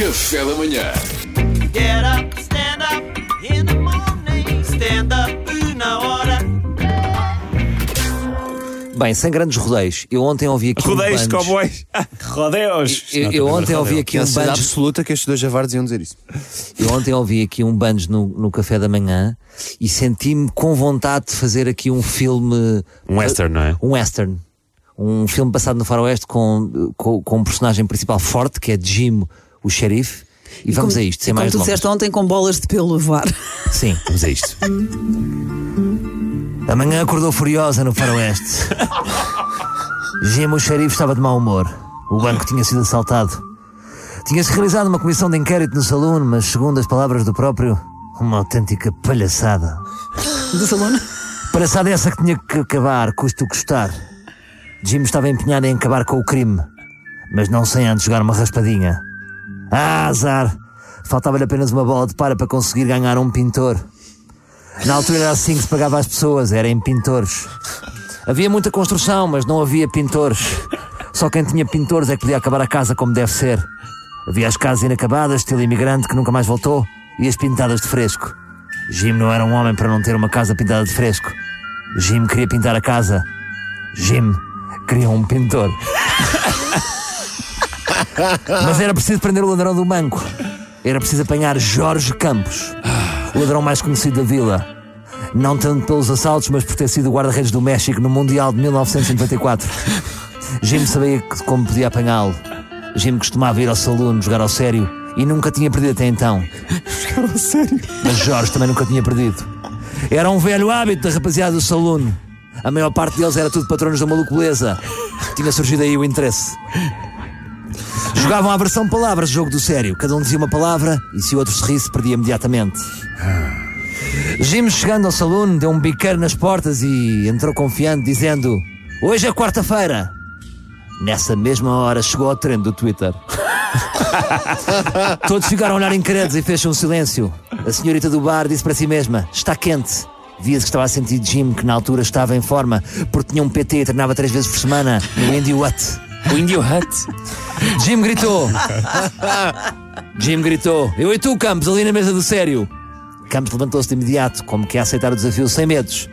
Café da manhã. Get up, stand up in the morning. Stand up na hora. Bem, sem grandes rodeios, eu ontem ouvi aqui Rodeios um de banjo. cowboys. Rodeos. Eu, eu ontem ouvi aqui um certeza banjo. absoluta que estes dois javardes iam dizer isso. Eu ontem ouvi aqui um banjo no, no café da manhã e senti-me com vontade de fazer aqui um filme. Um western, não é? Um western. Um filme passado no faroeste com, com, com um personagem principal forte, que é Jim, o xerife. E vamos a isto, sem Como mais tu delongas. disseste ontem, com bolas de pelo voar. Sim. Vamos a isto. A manhã acordou furiosa no faroeste. Jim, o xerife, estava de mau humor. O banco tinha sido assaltado. Tinha-se realizado uma comissão de inquérito no salão, mas, segundo as palavras do próprio, uma autêntica palhaçada. Do salão. Palhaçada essa que tinha que acabar, custo custar. Jim estava empenhado em acabar com o crime, mas não sem antes jogar uma raspadinha. Ah, azar! Faltava-lhe apenas uma bola de para para conseguir ganhar um pintor. Na altura era assim que se pagava às pessoas, era em pintores. Havia muita construção, mas não havia pintores. Só quem tinha pintores é que podia acabar a casa como deve ser. Havia as casas inacabadas, estilo imigrante, que nunca mais voltou, e as pintadas de fresco. Jim não era um homem para não ter uma casa pintada de fresco. Jim queria pintar a casa. Jim queria um pintor. Mas era preciso prender o ladrão do banco. Era preciso apanhar Jorge Campos, o ladrão mais conhecido da vila. Não tanto pelos assaltos, mas por ter sido guarda-redes do México no Mundial de 1994. Jim sabia como podia apanhá-lo. Jim costumava ir ao saloon jogar ao sério e nunca tinha perdido até então. Jogar a sério. Mas Jorge também nunca tinha perdido. Era um velho hábito da rapaziada do saloon. A maior parte deles era tudo patronos da maluco beleza. Tinha surgido aí o interesse. Jogavam a versão palavras jogo do sério. Cada um dizia uma palavra e se o outro se risse, perdia imediatamente. Jim, chegando ao saloon, deu um biqueiro nas portas e entrou confiante, dizendo: Hoje é quarta-feira. Nessa mesma hora chegou ao trend do Twitter. Todos ficaram a olhar incrédulos e fez um silêncio. A senhorita do bar disse para si mesma: Está quente. Via-se que estava a sentir Jim, que na altura estava em forma, porque tinha um PT e treinava três vezes por semana no Indie Hut. O Indio Hut. Jim gritou. Jim gritou. Eu e tu, Campos, ali na mesa do sério. Campos levantou-se de imediato, como que a aceitar o desafio sem medos.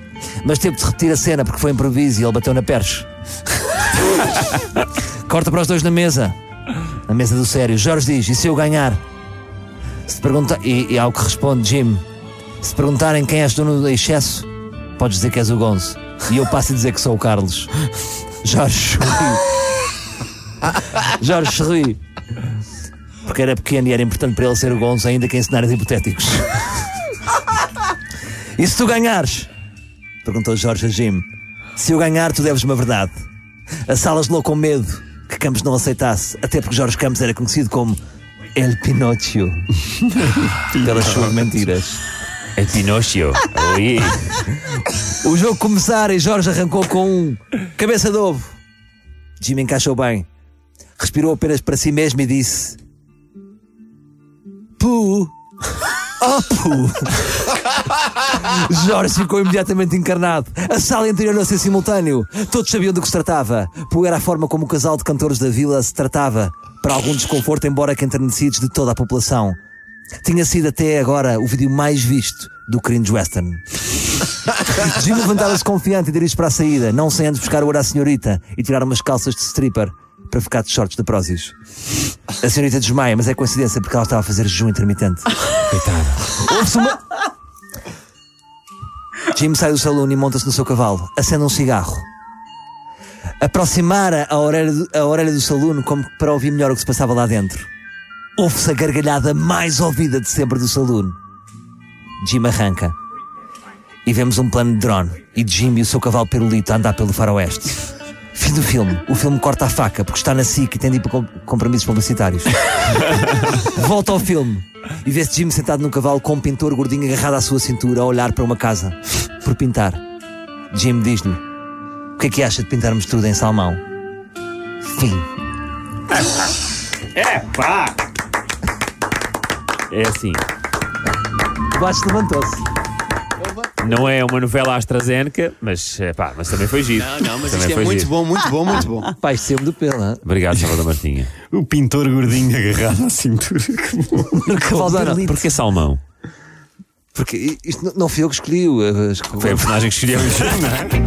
Mas teve de repetir a cena porque foi improviso e ele bateu na perche. Corta para os dois na mesa. Na mesa do sério. Jorge diz: E se eu ganhar? Se pergunta... e, e ao que responde Jim: Se perguntarem quem és dono do excesso, podes dizer que és o Gonzo. E eu passo a dizer que sou o Carlos. Jorge. Jorge sorri. Porque era pequeno e era importante para ele ser o Gonzo, ainda que em cenários hipotéticos. e se tu ganhares? Perguntou Jorge a Jim. Se eu ganhar, tu deves uma verdade. A salas-lo com medo que Campos não aceitasse, até porque Jorge Campos era conhecido como El Pinóquio. Pelas suas mentiras. É Pinóquio. Oi. O jogo começara e Jorge arrancou com um cabeça de ovo. Jim encaixou bem. Respirou apenas para si mesmo e disse: Pu! Oh, pu! Jorge ficou imediatamente encarnado. A sala interiorou-se em simultâneo. Todos sabiam do que se tratava. Pu era a forma como o casal de cantores da vila se tratava. Para algum desconforto, embora que enternecidos de toda a população. Tinha sido até agora o vídeo mais visto do Cringe Western. Jim levantava-se confiante e dirige para a saída, não sem antes buscar o ouro à senhorita e tirar umas calças de stripper para ficar de shorts de prósis. A senhorita desmaia, mas é coincidência porque ela estava a fazer jejum intermitente. Coitada. Ouve-se uma. Jim sai do salão e monta-se no seu cavalo, acende um cigarro. Aproximara a orelha do, a orelha do salão como para ouvir melhor o que se passava lá dentro. Ouve-se a gargalhada mais ouvida de sempre do salão. Jim arranca. E vemos um plano de drone e Jim e o seu cavalo perolito a andar pelo faroeste. Fim do filme. O filme corta a faca porque está na SIC e tem de ir para com- compromissos publicitários. Volta ao filme e vê-se Jim sentado num cavalo com um pintor gordinho agarrado à sua cintura a olhar para uma casa por pintar. Jim diz-lhe: O que é que acha de pintarmos tudo em salmão? Fim. É pá. É assim. O baixo levantou-se. Não é uma novela AstraZeneca, mas, pá, mas também foi giro. Não, não, mas Também isto é foi muito giro. bom, muito bom, muito bom. Pai, sempre do pelo, hein? Obrigado, Salvador Martinha. O pintor gordinho agarrado à cintura. Valdana, Porquê salmão? porque isto não- não fui eu que escolhi. o- as- Foi a personagem que escolhemos. Não é?